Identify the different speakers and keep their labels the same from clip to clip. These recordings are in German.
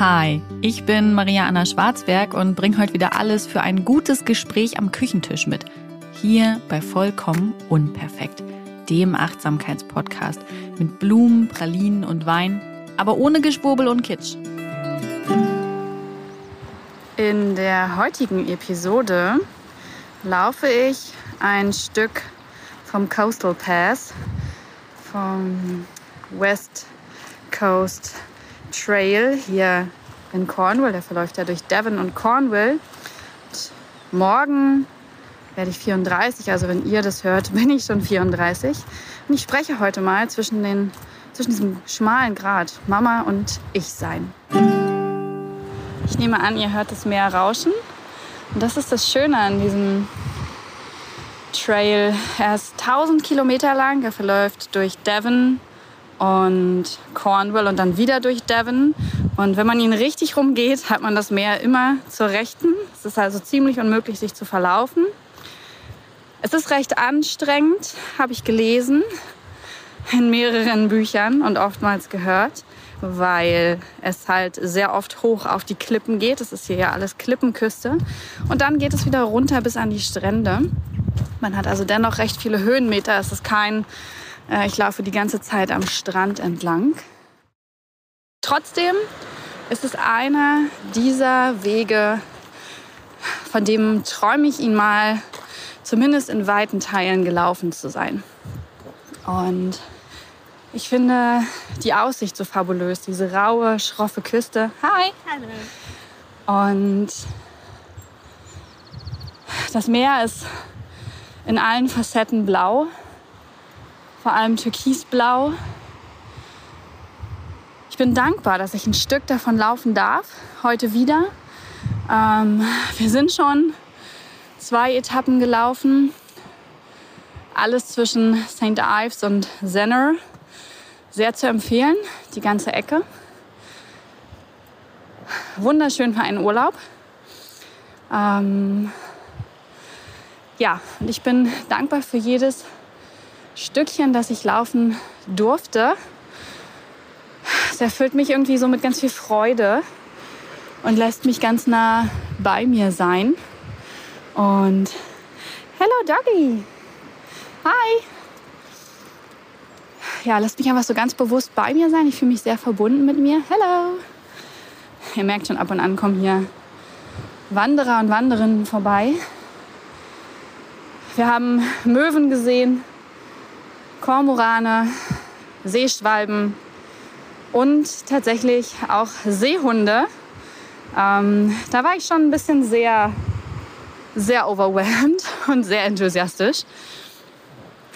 Speaker 1: Hi, ich bin Maria Anna Schwarzberg und bringe heute wieder alles für ein gutes Gespräch am Küchentisch mit. Hier bei Vollkommen Unperfekt, dem Achtsamkeitspodcast mit Blumen, Pralinen und Wein, aber ohne Geschwurbel und Kitsch.
Speaker 2: In der heutigen Episode laufe ich ein Stück vom Coastal Pass, vom West Coast Trail hier in Cornwall. Der verläuft ja durch Devon und Cornwall. Und morgen werde ich 34, also wenn ihr das hört, bin ich schon 34. Und ich spreche heute mal zwischen, den, zwischen diesem schmalen Grat Mama und Ich sein. Ich nehme an, ihr hört das Meer rauschen. Und das ist das Schöne an diesem Trail. Er ist 1000 Kilometer lang. Er verläuft durch Devon, und Cornwall und dann wieder durch Devon. Und wenn man ihn richtig rumgeht, hat man das Meer immer zur Rechten. Es ist also ziemlich unmöglich, sich zu verlaufen. Es ist recht anstrengend, habe ich gelesen in mehreren Büchern und oftmals gehört, weil es halt sehr oft hoch auf die Klippen geht. Es ist hier ja alles Klippenküste. Und dann geht es wieder runter bis an die Strände. Man hat also dennoch recht viele Höhenmeter. Es ist kein ich laufe die ganze Zeit am Strand entlang. Trotzdem ist es einer dieser Wege, von dem träume ich ihn mal zumindest in weiten Teilen gelaufen zu sein. Und ich finde die Aussicht so fabulös, diese raue, schroffe Küste. Hi! Hallo! Und das Meer ist in allen Facetten blau vor allem türkisblau. Ich bin dankbar, dass ich ein Stück davon laufen darf, heute wieder. Ähm, wir sind schon zwei Etappen gelaufen, alles zwischen St. Ives und Zenner. Sehr zu empfehlen, die ganze Ecke. Wunderschön für einen Urlaub. Ähm, ja, und ich bin dankbar für jedes Stückchen, das ich laufen durfte. Es erfüllt mich irgendwie so mit ganz viel Freude und lässt mich ganz nah bei mir sein. Und hello Doggy. Hi. Ja, lasst mich einfach so ganz bewusst bei mir sein. Ich fühle mich sehr verbunden mit mir. Hello. Ihr merkt schon, ab und an kommen hier Wanderer und Wanderinnen vorbei. Wir haben Möwen gesehen, Kormorane, Seeschwalben und tatsächlich auch Seehunde. Ähm, da war ich schon ein bisschen sehr, sehr overwhelmed und sehr enthusiastisch.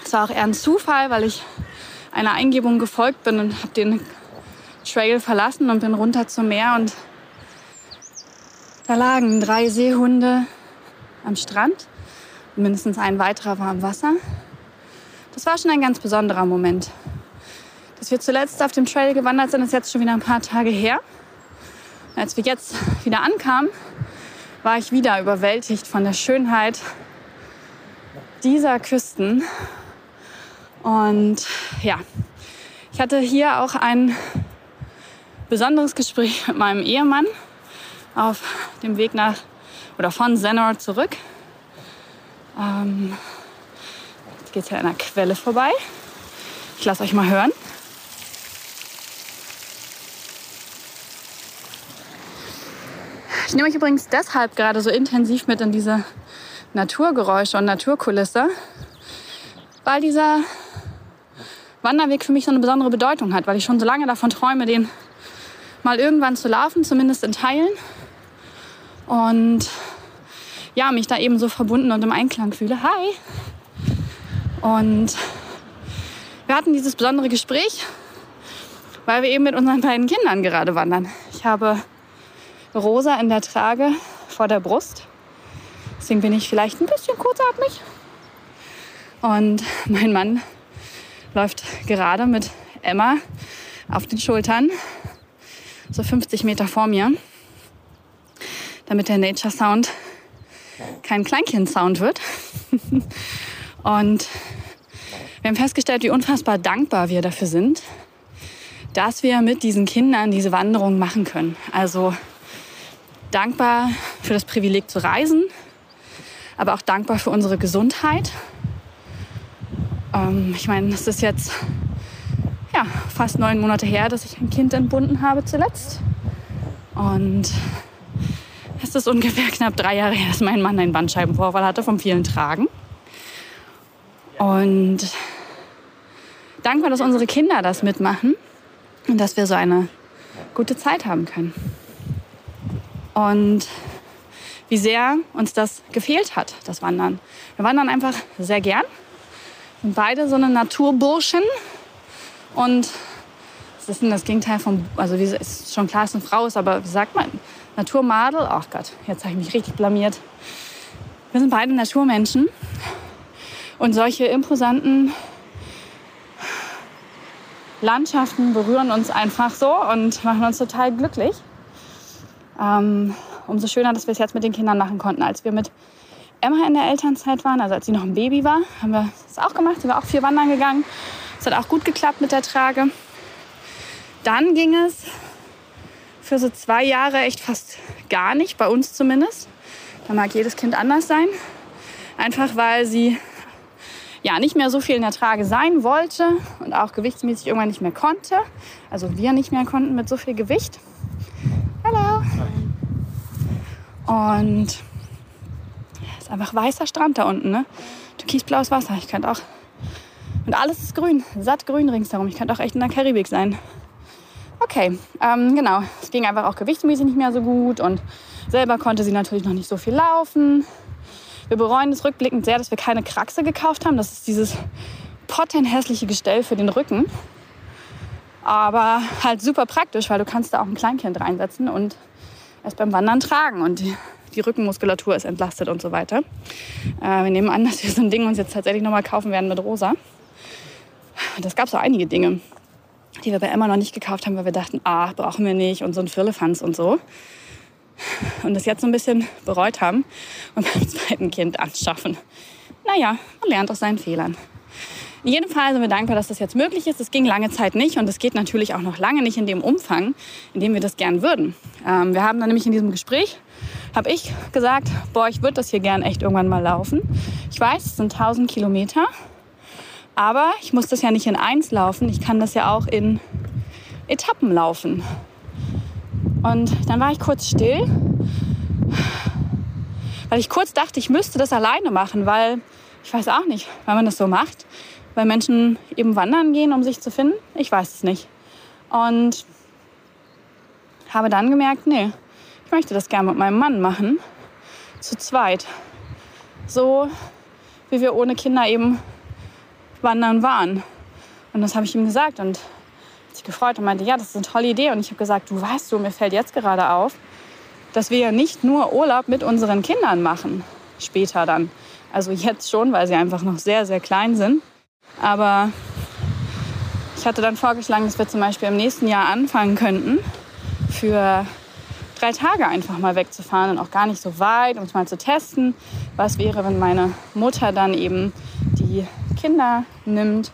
Speaker 2: Es war auch eher ein Zufall, weil ich einer Eingebung gefolgt bin und habe den Trail verlassen und bin runter zum Meer und da lagen drei Seehunde am Strand. Mindestens ein weiterer war im Wasser. Das war schon ein ganz besonderer Moment. Dass wir zuletzt auf dem Trail gewandert sind, ist jetzt schon wieder ein paar Tage her. Als wir jetzt wieder ankamen, war ich wieder überwältigt von der Schönheit dieser Küsten. Und ja, ich hatte hier auch ein besonderes Gespräch mit meinem Ehemann auf dem Weg nach oder von Zenor zurück. Ähm, Jetzt geht es ja an einer Quelle vorbei. Ich lasse euch mal hören. Ich nehme euch übrigens deshalb gerade so intensiv mit in diese Naturgeräusche und Naturkulisse, weil dieser Wanderweg für mich so eine besondere Bedeutung hat, weil ich schon so lange davon träume, den mal irgendwann zu laufen, zumindest in Teilen. Und ja, mich da eben so verbunden und im Einklang fühle. Hi! Und wir hatten dieses besondere Gespräch, weil wir eben mit unseren beiden Kindern gerade wandern. Ich habe Rosa in der Trage vor der Brust. Deswegen bin ich vielleicht ein bisschen kurzatmig. Und mein Mann läuft gerade mit Emma auf den Schultern, so 50 Meter vor mir, damit der Nature Sound kein Kleinkind-Sound wird. Und wir haben festgestellt, wie unfassbar dankbar wir dafür sind. dass wir mit diesen Kindern diese Wanderung machen können. Also dankbar für das Privileg zu reisen, aber auch dankbar für unsere Gesundheit. Ähm, ich meine, es ist jetzt ja, fast neun Monate her, dass ich ein Kind entbunden habe zuletzt. Und es ist ungefähr knapp drei Jahre her, dass mein Mann einen Bandscheibenvorfall hatte vom vielen Tragen. Und dankbar, dass unsere Kinder das mitmachen und dass wir so eine gute Zeit haben können. Und wie sehr uns das gefehlt hat, das Wandern. Wir wandern einfach sehr gern. Sind beide so eine Naturburschen. Und was ist das Gegenteil von, also wie ist schon klar, dass es eine Frau ist, aber wie sagt man? Naturmadel? Ach Gott, jetzt habe ich mich richtig blamiert. Wir sind beide Naturmenschen. Und solche imposanten Landschaften berühren uns einfach so und machen uns total glücklich. Ähm, umso schöner, dass wir es jetzt mit den Kindern machen konnten. Als wir mit Emma in der Elternzeit waren, also als sie noch ein Baby war, haben wir das auch gemacht. Sind wir auch vier wandern gegangen. Es hat auch gut geklappt mit der Trage. Dann ging es für so zwei Jahre echt fast gar nicht, bei uns zumindest. Da mag jedes Kind anders sein. Einfach weil sie ja nicht mehr so viel in der Trage sein wollte und auch gewichtsmäßig irgendwann nicht mehr konnte. Also wir nicht mehr konnten mit so viel Gewicht. Hallo. Und es ist einfach weißer Strand da unten, ne? Türkisblaues Wasser. Ich könnte auch. Und alles ist grün, satt grün ringsherum. Ich könnte auch echt in der Karibik sein. Okay, ähm, genau. Es ging einfach auch gewichtsmäßig nicht mehr so gut und selber konnte sie natürlich noch nicht so viel laufen. Wir bereuen es rückblickend sehr, dass wir keine Kraxe gekauft haben. Das ist dieses pottenhässliche Gestell für den Rücken. Aber halt super praktisch, weil du kannst da auch ein Kleinkind reinsetzen und es beim Wandern tragen und die, die Rückenmuskulatur ist entlastet und so weiter. Äh, wir nehmen an, dass wir so ein Ding uns jetzt tatsächlich nochmal kaufen werden mit Rosa. Das gab so einige Dinge, die wir bei Emma noch nicht gekauft haben, weil wir dachten, ah, brauchen wir nicht und so ein Firlefanz und so und das jetzt so ein bisschen bereut haben und beim zweiten Kind anschaffen. Naja, man lernt aus seinen Fehlern. In jedem Fall sind wir dankbar, dass das jetzt möglich ist. Es ging lange Zeit nicht und es geht natürlich auch noch lange nicht in dem Umfang, in dem wir das gern würden. Ähm, wir haben dann nämlich in diesem Gespräch, habe ich gesagt, boah, ich würde das hier gern echt irgendwann mal laufen. Ich weiß, es sind 1000 Kilometer, aber ich muss das ja nicht in eins laufen. Ich kann das ja auch in Etappen laufen. Und dann war ich kurz still, weil ich kurz dachte, ich müsste das alleine machen, weil ich weiß auch nicht, weil man das so macht, weil Menschen eben wandern gehen, um sich zu finden. Ich weiß es nicht. Und habe dann gemerkt, nee, ich möchte das gerne mit meinem Mann machen, zu zweit. So wie wir ohne Kinder eben wandern waren. Und das habe ich ihm gesagt und sich gefreut und meinte, ja, das ist eine tolle Idee. Und ich habe gesagt, du weißt du, mir fällt jetzt gerade auf, dass wir ja nicht nur Urlaub mit unseren Kindern machen, später dann. Also jetzt schon, weil sie einfach noch sehr, sehr klein sind. Aber ich hatte dann vorgeschlagen, dass wir zum Beispiel im nächsten Jahr anfangen könnten, für drei Tage einfach mal wegzufahren und auch gar nicht so weit, um es mal zu testen. Was wäre, wenn meine Mutter dann eben die Kinder nimmt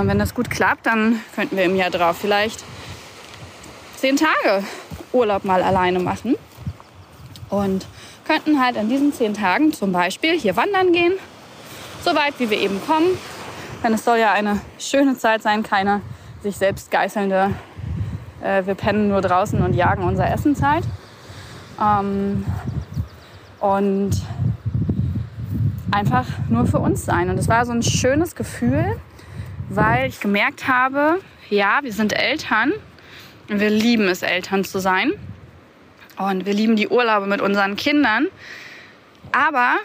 Speaker 2: und wenn das gut klappt, dann könnten wir im Jahr drauf vielleicht zehn Tage Urlaub mal alleine machen. Und könnten halt an diesen zehn Tagen zum Beispiel hier wandern gehen, so weit wie wir eben kommen. Denn es soll ja eine schöne Zeit sein, keine sich selbst geißelnde, äh, wir pennen nur draußen und jagen unser Essenzeit. Ähm, und einfach nur für uns sein. Und es war so ein schönes Gefühl, weil ich gemerkt habe, ja, wir sind Eltern und wir lieben es, Eltern zu sein. Und wir lieben die Urlaube mit unseren Kindern. Aber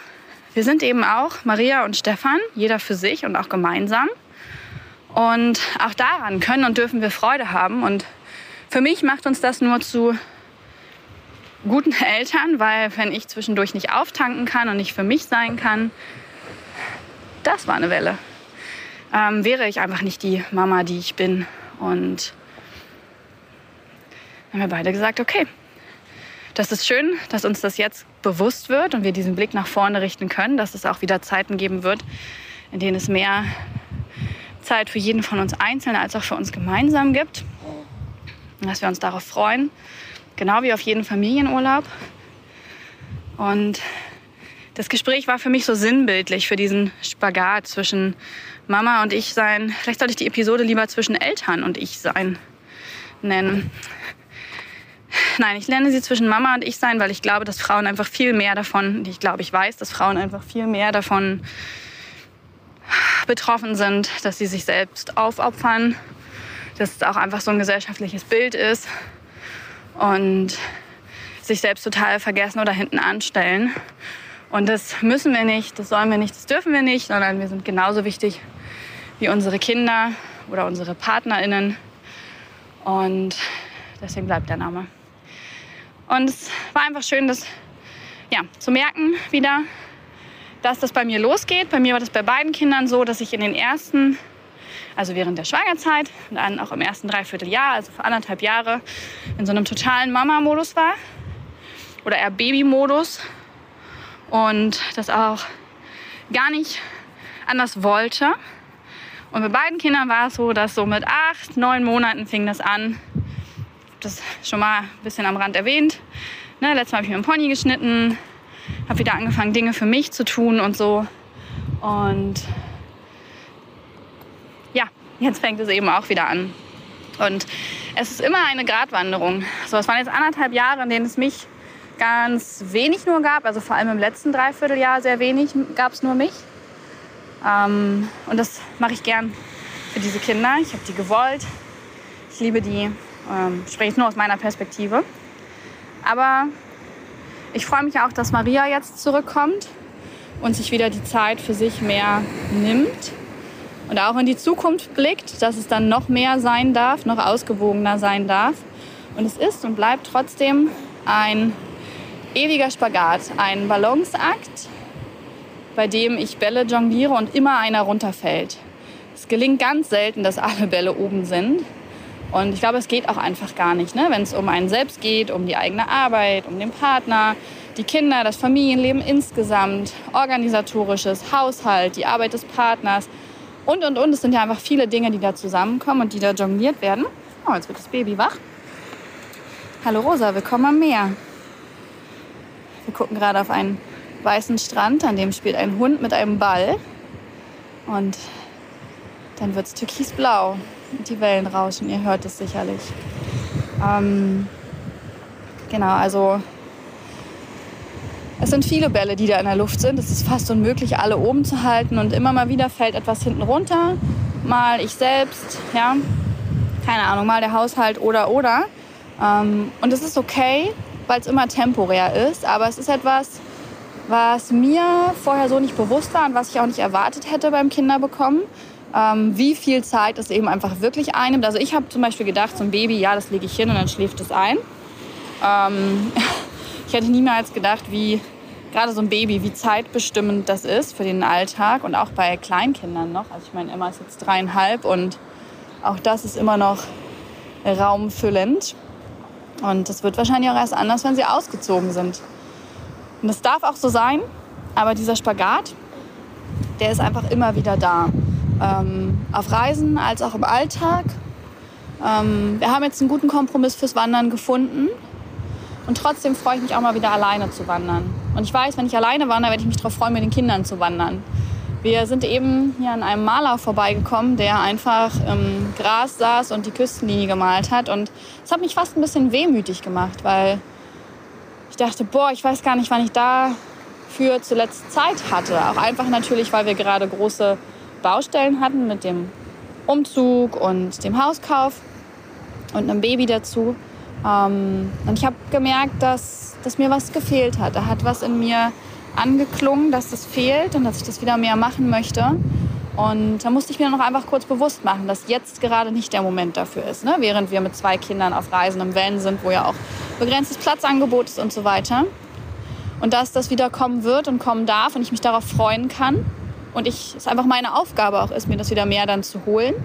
Speaker 2: wir sind eben auch Maria und Stefan, jeder für sich und auch gemeinsam. Und auch daran können und dürfen wir Freude haben. Und für mich macht uns das nur zu guten Eltern, weil wenn ich zwischendurch nicht auftanken kann und nicht für mich sein kann, das war eine Welle ähm, wäre ich einfach nicht die Mama, die ich bin. Und dann haben wir beide gesagt, okay, das ist schön, dass uns das jetzt bewusst wird und wir diesen Blick nach vorne richten können, dass es auch wieder Zeiten geben wird, in denen es mehr Zeit für jeden von uns einzeln als auch für uns gemeinsam gibt. dass wir uns darauf freuen, genau wie auf jeden Familienurlaub. Und das Gespräch war für mich so sinnbildlich für diesen Spagat zwischen Mama und ich sein. Vielleicht sollte ich die Episode lieber zwischen Eltern und ich sein nennen. Nein, ich lerne sie zwischen Mama und ich sein, weil ich glaube, dass Frauen einfach viel mehr davon, ich glaube, ich weiß, dass Frauen einfach viel mehr davon betroffen sind, dass sie sich selbst aufopfern, dass es auch einfach so ein gesellschaftliches Bild ist und sich selbst total vergessen oder hinten anstellen. Und das müssen wir nicht, das sollen wir nicht, das dürfen wir nicht, sondern wir sind genauso wichtig wie unsere Kinder oder unsere PartnerInnen. Und deswegen bleibt der Name. Und es war einfach schön, das ja, zu merken wieder, dass das bei mir losgeht. Bei mir war das bei beiden Kindern so, dass ich in den ersten, also während der Schwangerzeit und dann auch im ersten Dreivierteljahr, also für anderthalb Jahre, in so einem totalen Mama-Modus war oder eher Baby-Modus und das auch gar nicht anders wollte. Und bei beiden Kindern war es so, dass so mit acht, neun Monaten fing das an. Das schon mal ein bisschen am Rand erwähnt. Ne, letztes Mal habe ich mir einen Pony geschnitten, habe wieder angefangen, Dinge für mich zu tun und so. Und ja, jetzt fängt es eben auch wieder an. Und es ist immer eine Gratwanderung. So, es waren jetzt anderthalb Jahre, in denen es mich ganz wenig nur gab. Also vor allem im letzten Dreivierteljahr sehr wenig gab es nur mich. Ähm, und das mache ich gern für diese Kinder. Ich habe die gewollt. Ich liebe die. Ähm, spreche ich nur aus meiner Perspektive. Aber ich freue mich auch, dass Maria jetzt zurückkommt und sich wieder die Zeit für sich mehr nimmt und auch in die Zukunft blickt, dass es dann noch mehr sein darf, noch ausgewogener sein darf. Und es ist und bleibt trotzdem ein ewiger Spagat, ein Balanceakt, bei dem ich Bälle jongliere und immer einer runterfällt. Es gelingt ganz selten, dass alle Bälle oben sind. Und ich glaube, es geht auch einfach gar nicht, ne? wenn es um einen selbst geht, um die eigene Arbeit, um den Partner, die Kinder, das Familienleben insgesamt, organisatorisches, Haushalt, die Arbeit des Partners und, und, und. Es sind ja einfach viele Dinge, die da zusammenkommen und die da jongliert werden. Oh, jetzt wird das Baby wach. Hallo Rosa, willkommen am Meer. Wir gucken gerade auf einen weißen Strand, an dem spielt ein Hund mit einem Ball. Und dann wird es türkisblau und die Wellen rauschen. Ihr hört es sicherlich. Ähm, genau, also es sind viele Bälle, die da in der Luft sind. Es ist fast unmöglich, alle oben zu halten. Und immer mal wieder fällt etwas hinten runter. Mal ich selbst, ja, keine Ahnung, mal der Haushalt oder oder. Ähm, und es ist okay, weil es immer temporär ist. Aber es ist etwas, was mir vorher so nicht bewusst war und was ich auch nicht erwartet hätte beim Kinderbekommen ähm, wie viel Zeit es eben einfach wirklich einnimmt. Also ich habe zum Beispiel gedacht, so ein Baby, ja, das lege ich hin und dann schläft es ein. Ähm, ich hätte niemals gedacht, wie gerade so ein Baby, wie zeitbestimmend das ist für den Alltag und auch bei Kleinkindern noch. Also ich meine, Emma ist jetzt dreieinhalb und auch das ist immer noch raumfüllend. Und das wird wahrscheinlich auch erst anders, wenn sie ausgezogen sind. Und das darf auch so sein, aber dieser Spagat, der ist einfach immer wieder da ähm, auf Reisen als auch im Alltag. Ähm, wir haben jetzt einen guten Kompromiss fürs Wandern gefunden. Und trotzdem freue ich mich auch mal wieder alleine zu wandern. Und ich weiß, wenn ich alleine wandere, werde ich mich darauf freuen, mit den Kindern zu wandern. Wir sind eben hier an einem Maler vorbeigekommen, der einfach im Gras saß und die Küstenlinie gemalt hat. Und es hat mich fast ein bisschen wehmütig gemacht, weil ich dachte, boah, ich weiß gar nicht, wann ich dafür zuletzt Zeit hatte. Auch einfach natürlich, weil wir gerade große Baustellen hatten mit dem Umzug und dem Hauskauf und einem Baby dazu. Ähm, und ich habe gemerkt, dass, dass mir was gefehlt hat. Da hat was in mir angeklungen, dass das fehlt und dass ich das wieder mehr machen möchte. Und da musste ich mir noch einfach kurz bewusst machen, dass jetzt gerade nicht der Moment dafür ist. Ne? Während wir mit zwei Kindern auf Reisen im Van sind, wo ja auch begrenztes Platzangebot ist und so weiter. Und dass das wieder kommen wird und kommen darf und ich mich darauf freuen kann und ich, es einfach meine Aufgabe auch ist, mir das wieder mehr dann zu holen.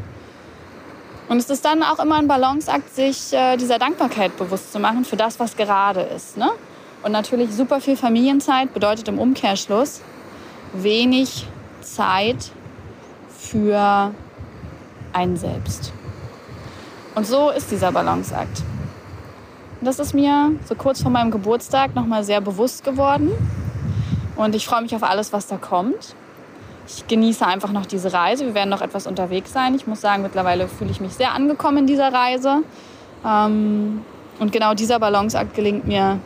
Speaker 2: Und es ist dann auch immer ein Balanceakt, sich äh, dieser Dankbarkeit bewusst zu machen für das, was gerade ist. Ne? Und natürlich super viel Familienzeit bedeutet im Umkehrschluss wenig Zeit für einen selbst. Und so ist dieser Balanceakt. Das ist mir so kurz vor meinem Geburtstag nochmal sehr bewusst geworden. Und ich freue mich auf alles, was da kommt. Ich genieße einfach noch diese Reise. Wir werden noch etwas unterwegs sein. Ich muss sagen, mittlerweile fühle ich mich sehr angekommen in dieser Reise. Ähm, und genau dieser Balanceakt gelingt mir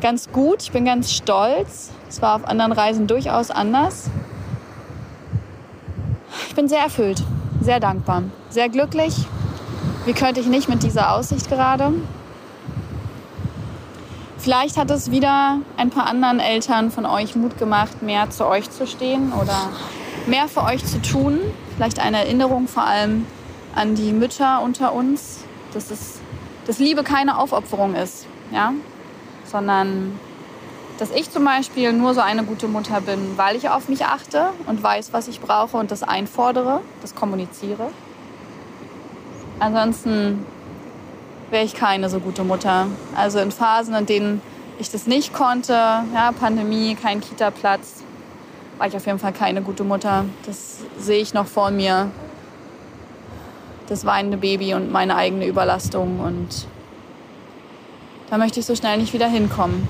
Speaker 2: ganz gut. Ich bin ganz stolz. Es war auf anderen Reisen durchaus anders. Ich bin sehr erfüllt, sehr dankbar, sehr glücklich. Wie könnte ich nicht mit dieser Aussicht gerade? Vielleicht hat es wieder ein paar anderen Eltern von euch Mut gemacht, mehr zu euch zu stehen oder mehr für euch zu tun. Vielleicht eine Erinnerung vor allem an die Mütter unter uns, dass, es, dass Liebe keine Aufopferung ist, ja? Sondern dass ich zum Beispiel nur so eine gute Mutter bin, weil ich auf mich achte und weiß, was ich brauche und das einfordere, das kommuniziere. Ansonsten wäre ich keine so gute Mutter. Also in Phasen, in denen ich das nicht konnte, ja, Pandemie, kein Kita-Platz, war ich auf jeden Fall keine gute Mutter. Das sehe ich noch vor mir. Das weinende Baby und meine eigene Überlastung und da möchte ich so schnell nicht wieder hinkommen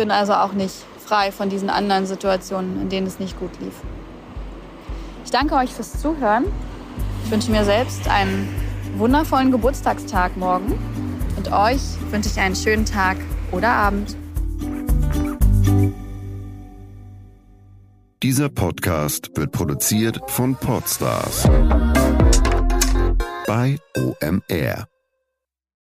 Speaker 2: bin also auch nicht frei von diesen anderen Situationen, in denen es nicht gut lief. Ich danke euch fürs Zuhören. Ich wünsche mir selbst einen wundervollen Geburtstagstag morgen und euch wünsche ich einen schönen Tag oder Abend.
Speaker 3: Dieser Podcast wird produziert von Podstars bei OMR.